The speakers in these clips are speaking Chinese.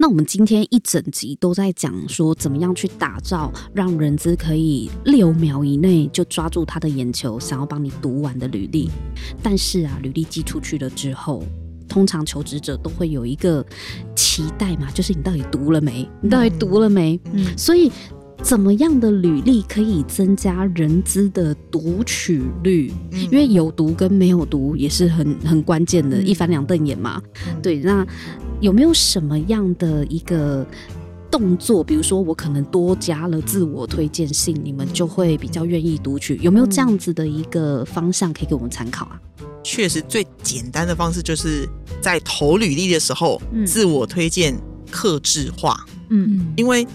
那我们今天一整集都在讲说，怎么样去打造让人资可以六秒以内就抓住他的眼球，想要帮你读完的履历。但是啊，履历寄出去了之后，通常求职者都会有一个期待嘛，就是你到底读了没？你到底读了没？嗯，所以。怎么样的履历可以增加人资的读取率？因为有读跟没有读也是很很关键的，一翻两瞪眼嘛。对，那有没有什么样的一个动作？比如说，我可能多加了自我推荐信，你们就会比较愿意读取？有没有这样子的一个方向可以给我们参考啊？确实，最简单的方式就是在投履历的时候，自我推荐克制化。嗯，因为。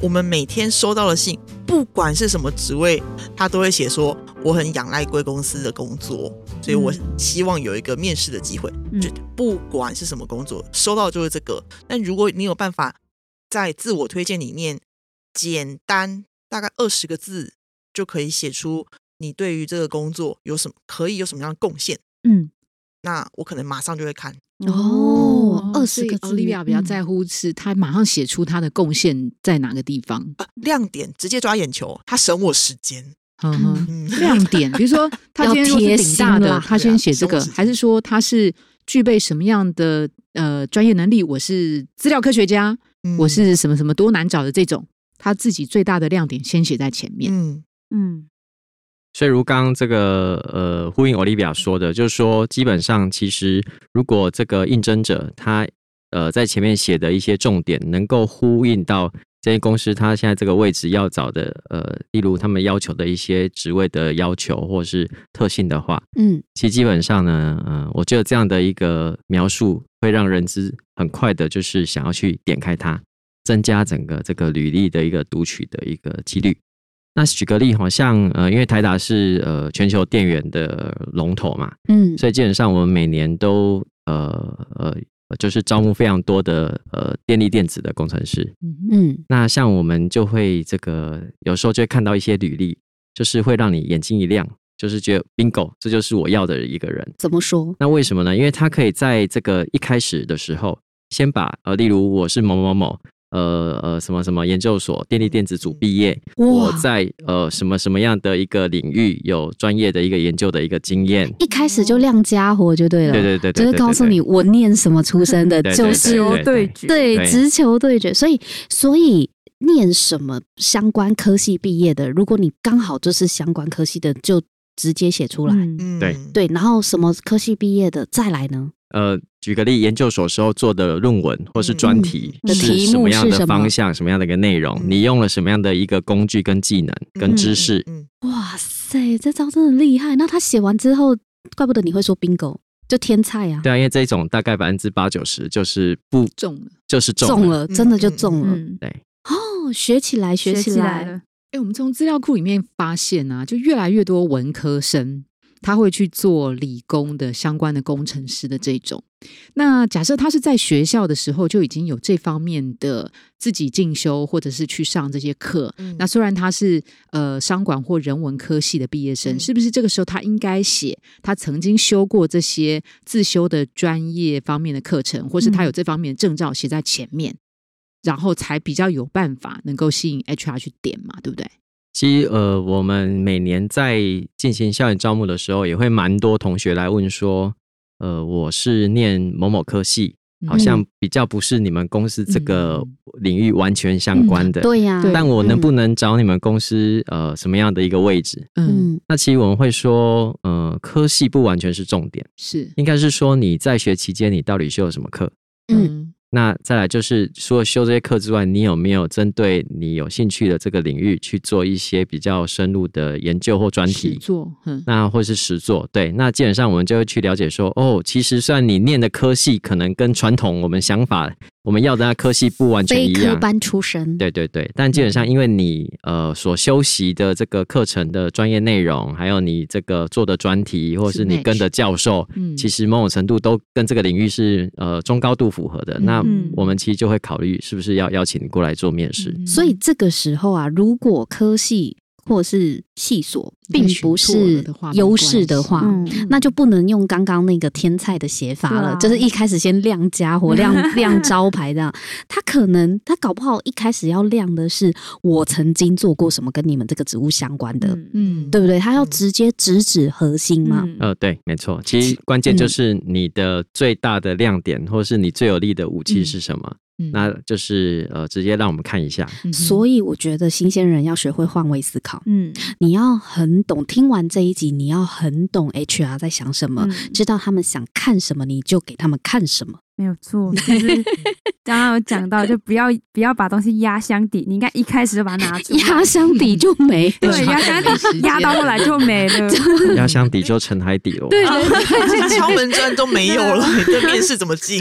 我们每天收到的信，不管是什么职位，他都会写说我很仰赖贵公司的工作，所以我希望有一个面试的机会。就不管是什么工作，收到就是这个。但如果你有办法在自我推荐里面，简单大概二十个字就可以写出你对于这个工作有什么可以有什么样的贡献，嗯，那我可能马上就会看。哦，二十个字，奥利亚比较在乎是他马上写出他的贡献在哪个地方，亮点直接抓眼球，他省我时间。嗯，亮点，比如说 他今天是顶大的，他先写这个，还是说他是具备什么样的呃专业能力？我是资料科学家，我是什么什么多难找的这种，他自己最大的亮点先写在前面。嗯嗯。所以，如刚这个呃，呼应 Olivia 说的，就是说，基本上其实，如果这个应征者他呃在前面写的一些重点，能够呼应到这些公司他现在这个位置要找的呃，例如他们要求的一些职位的要求或是特性的话，嗯，其实基本上呢，嗯，我觉得这样的一个描述会让人资很快的，就是想要去点开它，增加整个这个履历的一个读取的一个几率。那举个例，好像呃，因为台达是呃全球电源的龙头嘛，嗯，所以基本上我们每年都呃呃，就是招募非常多的呃电力电子的工程师，嗯，那像我们就会这个有时候就会看到一些履历，就是会让你眼睛一亮，就是觉得 bingo，这就是我要的一个人。怎么说？那为什么呢？因为他可以在这个一开始的时候，先把呃，例如我是某某某。呃呃，什么什么研究所电力电子组毕业，我在呃什么什么样的一个领域有专业的一个研究的一个经验，一开始就亮家伙就对了，对对对，就是告诉你我念什么出身的，就是对决，对直球对决，所以所以念什么相关科系毕业的，如果你刚好就是相关科系的，就直接写出来，对对，然后什么科系毕业的再来呢？呃，举个例，研究所时候做的论文或是专题是什么样的方向，什么样的一个内容？你用了什么样的一个工具跟技能跟知识？哇塞，这招真的厉害！那他写完之后，怪不得你会说 bingo，就天菜呀。对啊，因为这种大概百分之八九十就是不中了，就是中了，真的就中了。对，哦，学起来，学起来了。哎，我们从资料库里面发现啊，就越来越多文科生。他会去做理工的相关的工程师的这种。那假设他是在学校的时候就已经有这方面的自己进修，或者是去上这些课。那虽然他是呃商管或人文科系的毕业生，是不是这个时候他应该写他曾经修过这些自修的专业方面的课程，或是他有这方面的证照写在前面，然后才比较有办法能够吸引 HR 去点嘛？对不对？其实，呃，我们每年在进行校园招募的时候，也会蛮多同学来问说，呃，我是念某某科系，好像比较不是你们公司这个领域完全相关的，对呀。但我能不能找你们公司，呃，什么样的一个位置？嗯，那其实我们会说，呃，科系不完全是重点，是应该是说你在学期间你到底修了什么课？嗯。那再来就是，除了修这些课之外，你有没有针对你有兴趣的这个领域去做一些比较深入的研究或专题？做，那或是实做？对，那基本上我们就会去了解说，哦，其实虽然你念的科系可能跟传统我们想法我们要的那科系不完全一样。非科班出身，对对对，但基本上因为你呃所修习的这个课程的专业内容，还有你这个做的专题，或者是你跟的教授，嗯，其实某种程度都跟这个领域是呃中高度符合的。那我们其实就会考虑是不是要邀请你过来做面试。所以这个时候啊，如果科系或是细所并不是优势的话，那就不能用刚刚那个天菜的写法了。就是一开始先亮家伙、亮亮招牌这样。他可能他搞不好一开始要亮的是我曾经做过什么跟你们这个职务相关的，嗯，对不对？他要直接直指核心嘛。呃，对，没错。其实关键就是你的最大的亮点，或是你最有力的武器是什么。那就是呃，直接让我们看一下。所以我觉得新鲜人要学会换位思考。嗯，你要很懂，听完这一集，你要很懂 HR 在想什么，知道他们想看什么，你就给他们看什么。没有错，就是 刚刚有讲到，就不要不要把东西压箱底，你应该一开始就把它拿出，压箱底就没，对，压箱底压到后来就没了，压箱底就沉海底了，对对，敲门砖都没有了，你这面试怎么进？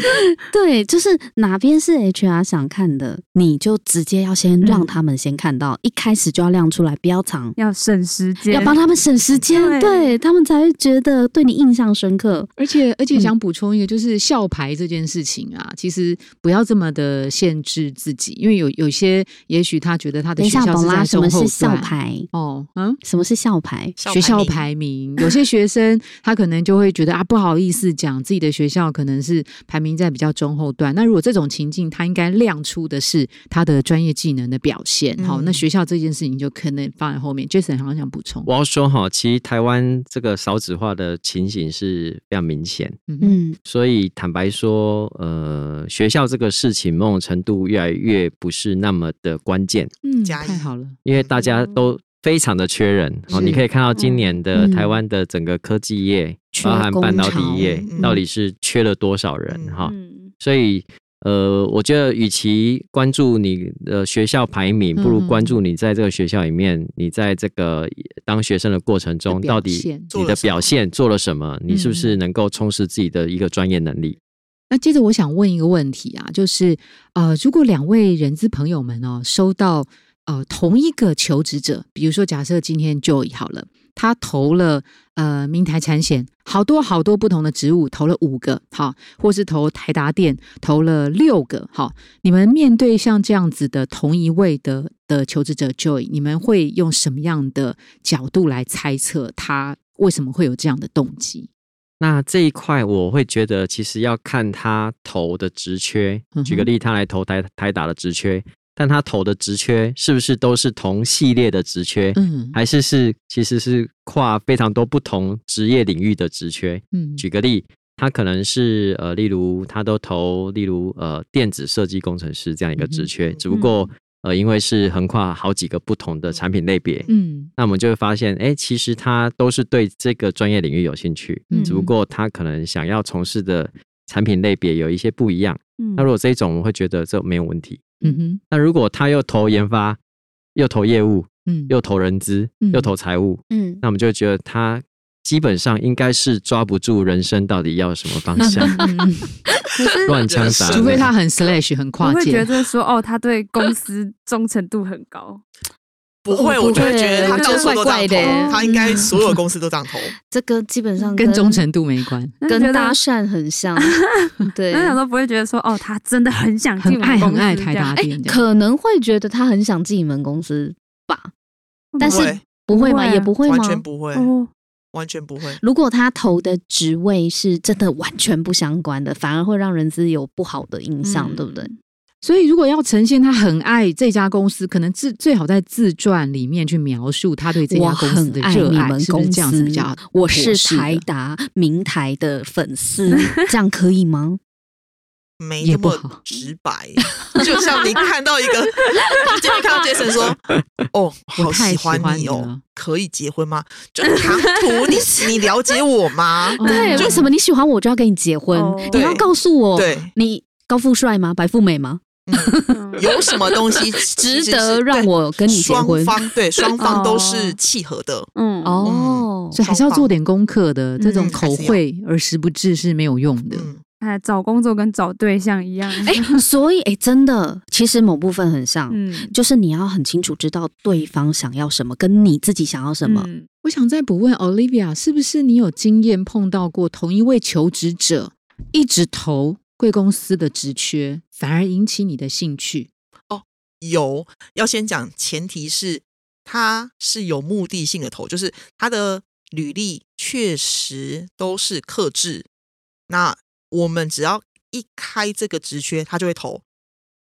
对，就是哪边是 HR 想看的，你就直接要先让他们先看到，一开始就要亮出来，不要藏，要省时间，要帮他们省时间，对他们才会觉得对你印象深刻。而且而且想补充一个，就是校牌这件。事情啊，其实不要这么的限制自己，因为有有些也许他觉得他的学校是在什么是校牌哦，嗯，什么是校牌？学校排名。有些学生他可能就会觉得啊，不好意思讲自己的学校可能是排名在比较中后段。那如果这种情境，他应该亮出的是他的专业技能的表现。好，那学校这件事情就可能放在后面。Jason 好像想补充，我要说哈，其实台湾这个少子化的情形是非常明显，嗯，所以坦白说。呃，学校这个事情某种程度越来越不是那么的关键，嗯，太好了，因为大家都非常的缺人哦。你可以看到今年的台湾的整个科技业，包含半导体业，到底是缺了多少人哈？所以，呃，我觉得与其关注你的学校排名，不如关注你在这个学校里面，你在这个当学生的过程中，到底你的表现做了什么？你是不是能够充实自己的一个专业能力？那接着我想问一个问题啊，就是呃，如果两位人资朋友们哦，收到呃同一个求职者，比如说假设今天 Joy 好了，他投了呃明台产险，好多好多不同的职务，投了五个，好，或是投台达电投了六个，好，你们面对像这样子的同一位的的求职者 Joy，你们会用什么样的角度来猜测他为什么会有这样的动机？那这一块我会觉得，其实要看他投的职缺。举个例，他来投台台打的职缺，但他投的职缺是不是都是同系列的职缺？嗯，还是是其实是跨非常多不同职业领域的职缺？嗯，举个例，他可能是呃，例如他都投，例如呃，电子设计工程师这样一个职缺，只不过。呃，因为是横跨好几个不同的产品类别，嗯，那我们就会发现，哎，其实他都是对这个专业领域有兴趣，嗯，只不过他可能想要从事的产品类别有一些不一样，嗯，那如果这种，我们会觉得这没有问题，嗯哼，那如果他又投研发，又投业务，嗯，又投人资，又投财务，嗯，那我们就觉得他。基本上应该是抓不住人生到底要什么方向，乱枪打，除非他很 slash 很跨界，会觉得说哦，他对公司忠诚度很高。不会，我就会觉得他到处都这样投，他应该所有公司都这样投。这个基本上跟忠诚度没关，跟搭讪很像。对，那想都不会觉得说哦，他真的很想进爱很爱台达电，可能会觉得他很想进你们公司吧，但是不会。吗？也不会吗？完全不会。完全不会。如果他投的职位是真的完全不相关的，反而会让人资有不好的印象，对不对？所以，如果要呈现他很爱这家公司，可能自最好在自传里面去描述他对这家公司的热爱，是不是这样子比较？我是台达明台的粉丝，这样可以吗？没那么直白，就像你看到一个，今天看到杰森说：“哦，好喜欢你哦，可以结婚吗？”就唐突，你你了解我吗？对，为什么你喜欢我就要跟你结婚？你要告诉我，对，你高富帅吗？白富美吗？有什么东西 值得让我跟你结婚？双方对双方都是契合的。嗯哦，所以还是要做点功课的。这种口惠而实不至是没有用的。哎，找工作跟找对象一样。哎，所以哎，真的，其实某部分很像，嗯，就是你要很清楚知道对方想要什么，跟你自己想要什么。嗯我想再补问 Olivia，是不是你有经验碰到过同一位求职者一直投贵公司的职缺，反而引起你的兴趣？哦，有。要先讲前提是他是有目的性的投，就是他的履历确实都是克制。那我们只要一开这个职缺，他就会投；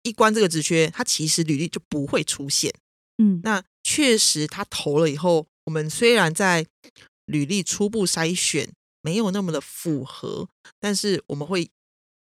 一关这个职缺，他其实履历就不会出现。嗯，那确实他投了以后，我们虽然在履历初步筛选没有那么的符合，但是我们会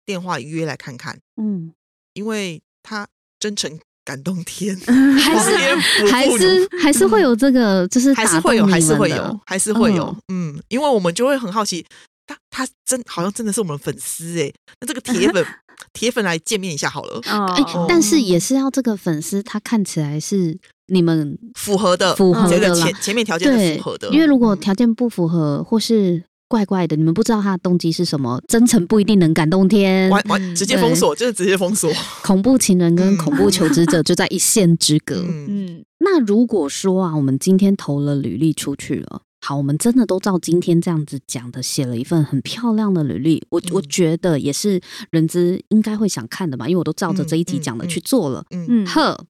电话约来看看。嗯，因为他真诚感动天，还是还 是还是会有这个，就是还是会有，还是会有，还是会有。嗯，因为我们就会很好奇。他他真好像真的是我们粉丝哎，那这个铁粉 铁粉来见面一下好了。哦，但是也是要这个粉丝他看起来是你们符合的，符合的前前面条件符合的。因为如果条件不符合或是怪怪的，你们不知道他的动机是什么，真诚不一定能感动天。完完直接封锁，就是直接封锁。恐怖情人跟恐怖求职者就在一线之隔。嗯，那如果说啊，我们今天投了履历出去了。好，我们真的都照今天这样子讲的，写了一份很漂亮的履历。我我觉得也是人资应该会想看的吧，因为我都照着这一集讲的去做了。嗯，呵，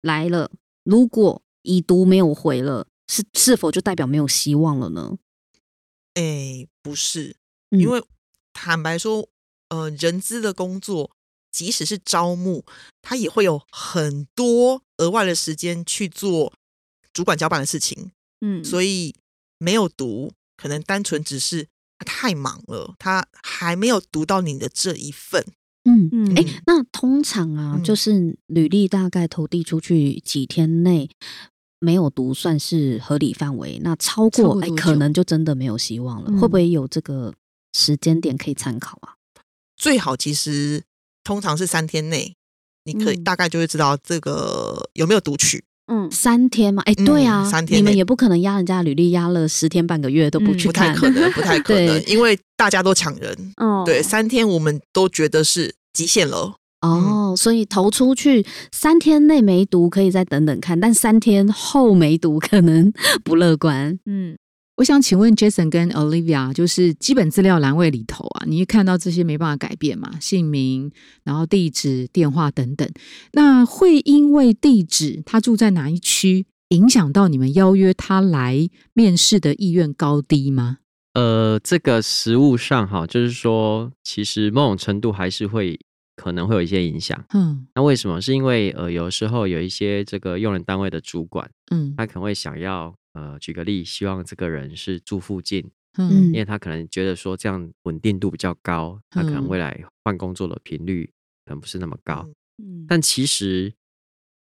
来了。如果已读没有回了，是是否就代表没有希望了呢？哎，不是，因为坦白说，呃，人资的工作，即使是招募，他也会有很多额外的时间去做主管交办的事情。嗯，所以。没有读，可能单纯只是他太忙了，他还没有读到你的这一份。嗯嗯，哎，那通常啊，就是履历大概投递出去几天内没有读，算是合理范围。那超过，哎，可能就真的没有希望了。会不会有这个时间点可以参考啊？最好其实通常是三天内，你可以大概就会知道这个有没有读取。嗯，三天嘛，哎，对啊，三天，你们也不可能压人家履历压了十天半个月都不去看，不太可能，不太可能，因为大家都抢人。哦，对，三天我们都觉得是极限了。哦，所以投出去三天内没读可以再等等看，但三天后没读可能 不乐观。嗯。我想请问 Jason 跟 Olivia，就是基本资料栏位里头啊，你一看到这些没办法改变嘛？姓名，然后地址、电话等等，那会因为地址他住在哪一区，影响到你们邀约他来面试的意愿高低吗？呃，这个实物上哈，就是说，其实某种程度还是会可能会有一些影响。嗯，那为什么？是因为呃，有时候有一些这个用人单位的主管，嗯，他可能会想要。呃，举个例，希望这个人是住附近，嗯，因为他可能觉得说这样稳定度比较高，他可能未来换工作的频率可能不是那么高，嗯，但其实，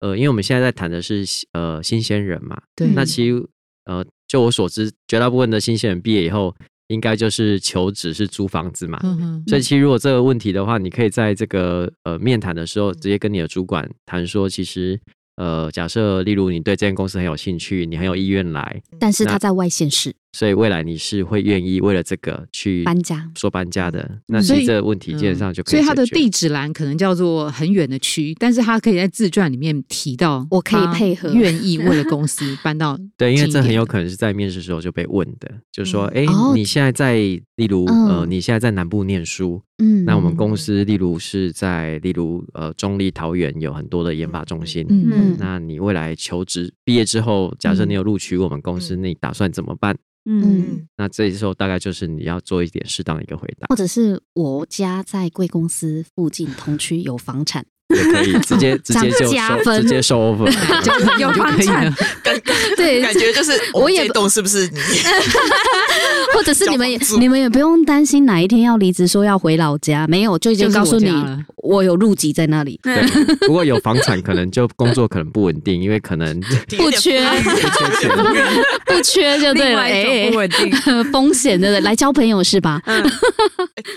呃，因为我们现在在谈的是呃新鲜人嘛，对，那其实呃，就我所知，绝大部分的新鲜人毕业以后，应该就是求职是租房子嘛，嗯所以其实如果这个问题的话，你可以在这个呃面谈的时候，直接跟你的主管谈说，其实。呃，假设例如你对这间公司很有兴趣，你很有意愿来，但是他在外县市。所以未来你是会愿意为了这个去搬家，说搬家的，那所以这个问题基本上就可以。所以它的地址栏可能叫做很远的区，但是他可以在自传里面提到，我可以配合，愿意为了公司搬到。对，因为这很有可能是在面试时候就被问的，就是说，哎，你现在在，例如呃，你现在在南部念书，嗯，那我们公司例如是在，例如呃，中立桃园有很多的研发中心，嗯，那你未来求职毕业之后，假设你有录取我们公司，那你打算怎么办？嗯，那这时候大概就是你要做一点适当的一个回答，或者是我家在贵公司附近同区有房产，也可以直接 直接就收直接收 offer，有房产，对，感觉就是我也懂是不是你？或者是你们也你们也不用担心哪一天要离职说要回老家，没有就已经告诉你我有入籍在那里。对，不过有房产可能就工作可能不稳定，因为可能不缺。不缺就对了，不稳定。风险对不对？来交朋友是吧？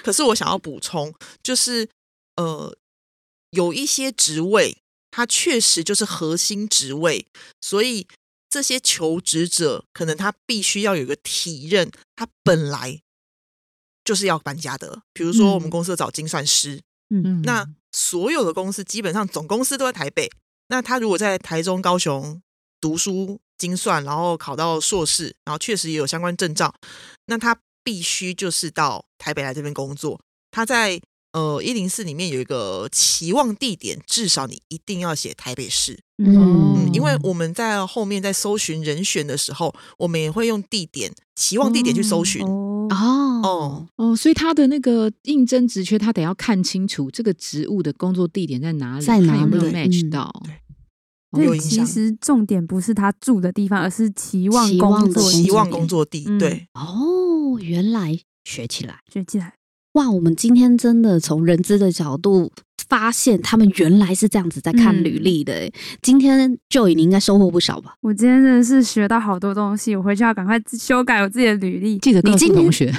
可是我想要补充，就是呃，有一些职位它确实就是核心职位，所以。这些求职者可能他必须要有个体认，他本来就是要搬家的。比如说我们公司找精算师，嗯，那所有的公司基本上总公司都在台北，那他如果在台中、高雄读书精算，然后考到硕士，然后确实也有相关证照，那他必须就是到台北来这边工作。他在呃一零四里面有一个期望地点，至少你一定要写台北市。嗯，因为我们在后面在搜寻人选的时候，我们也会用地点期望地点去搜寻。哦哦哦，所以他的那个应征职缺，他得要看清楚这个职务的工作地点在哪里，看有没有 match 到。所以其实重点不是他住的地方，而是期望工作期望工作地。对哦，原来学起来学起来。哇，我们今天真的从人资的角度发现，他们原来是这样子在看履历的。今天 Joy，你应该收获不少吧？我今天真的是学到好多东西，我回去要赶快修改我自己的履历。记得告诉同学，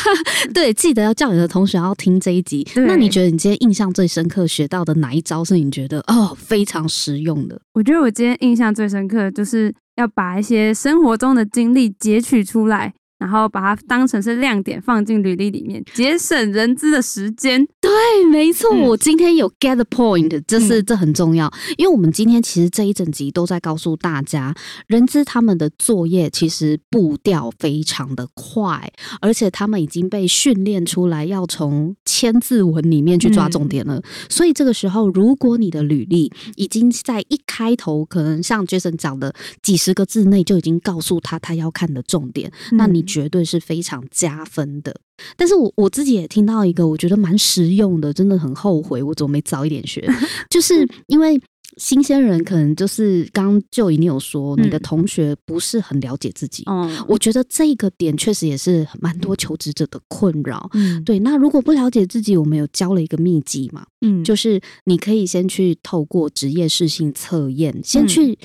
对，记得要叫你的同学要听这一集。那你觉得你今天印象最深刻学到的哪一招是你觉得哦非常实用的？我觉得我今天印象最深刻的就是要把一些生活中的经历截取出来。然后把它当成是亮点放进履历里面，节省人资的时间。对，没错，我今天有 get the point，这是这很重要，因为我们今天其实这一整集都在告诉大家，人资他们的作业其实步调非常的快，而且他们已经被训练出来要从千字文里面去抓重点了。所以这个时候，如果你的履历已经在一开头，可能像 Jason 讲的几十个字内就已经告诉他他要看的重点，那你。绝对是非常加分的，但是我我自己也听到一个我觉得蛮实用的，真的很后悔我怎么没早一点学，就是因为新鲜人可能就是刚就已经有说你的同学不是很了解自己，嗯，我觉得这个点确实也是蛮多求职者的困扰，嗯，对。那如果不了解自己，我们有教了一个秘籍嘛，嗯，就是你可以先去透过职业适性测验，先去。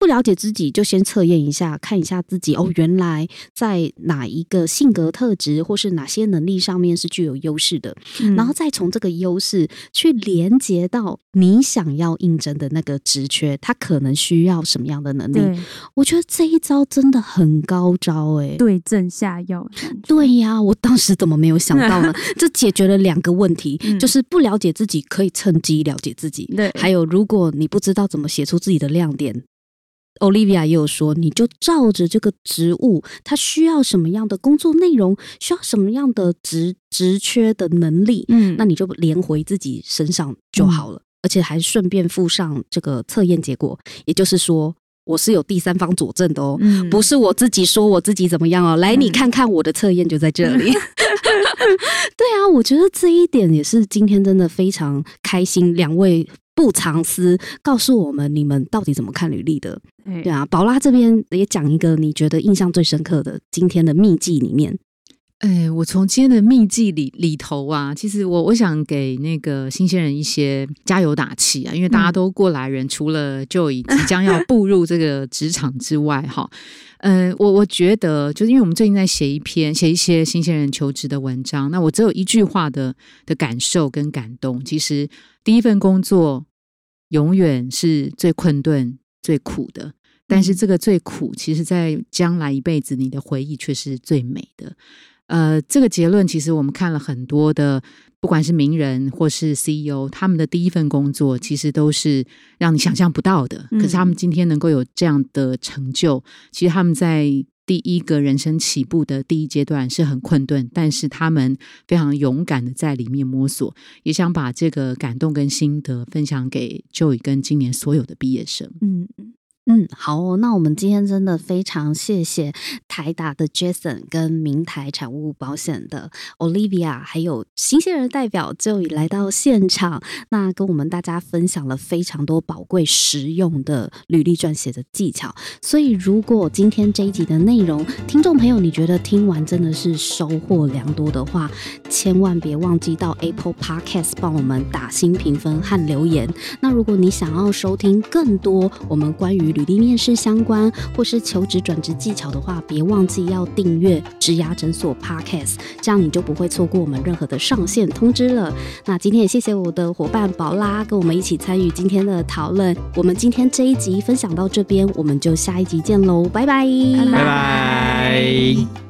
不了解自己，就先测验一下，看一下自己哦，原来在哪一个性格特质或是哪些能力上面是具有优势的，然后再从这个优势去连接到你想要应征的那个职缺，他可能需要什么样的能力？我觉得这一招真的很高招哎，对症下药。对呀，我当时怎么没有想到呢？这解决了两个问题，就是不了解自己可以趁机了解自己，对，还有如果你不知道怎么写出自己的亮点。Olivia 也有说，你就照着这个职务，它需要什么样的工作内容，需要什么样的职职缺的能力，嗯，那你就连回自己身上就好了，而且还顺便附上这个测验结果，也就是说，我是有第三方佐证的哦，不是我自己说我自己怎么样哦，来你看看我的测验就在这里。对啊，我觉得这一点也是今天真的非常开心，两位。不藏私，告诉我们你们到底怎么看履历的？对啊，宝拉这边也讲一个你觉得印象最深刻的今天的秘籍里面。哎，我从今天的秘籍里里头啊，其实我我想给那个新鲜人一些加油打气啊，因为大家都过来人，除了就已即将要步入这个职场之外，哈，嗯，我我觉得就是因为我们最近在写一篇写一些新鲜人求职的文章，那我只有一句话的的感受跟感动，其实第一份工作。永远是最困顿、最苦的，但是这个最苦，其实在将来一辈子，你的回忆却是最美的。呃，这个结论其实我们看了很多的，不管是名人或是 CEO，他们的第一份工作其实都是让你想象不到的。可是他们今天能够有这样的成就，其实他们在。第一个人生起步的第一阶段是很困顿，但是他们非常勇敢的在里面摸索，也想把这个感动跟心得分享给 Joe 跟今年所有的毕业生。嗯。嗯，嗯好，那我们今天真的非常谢谢台达的 Jason 跟明台产物保险的 Olivia，还有新鲜人代表就已来到现场，那跟我们大家分享了非常多宝贵实用的履历撰写的技巧。所以，如果今天这一集的内容，听众朋友你觉得听完真的是收获良多的话，千万别忘记到 Apple Podcast 帮我们打新评分和留言。那如果你想要收听更多我们关于履历面试相关或是求职转职技巧的话，别忘记要订阅职涯诊所 Podcast，这样你就不会错过我们任何的上线通知了。那今天也谢谢我的伙伴宝拉跟我们一起参与今天的讨论。我们今天这一集分享到这边，我们就下一集见喽，拜拜，拜拜。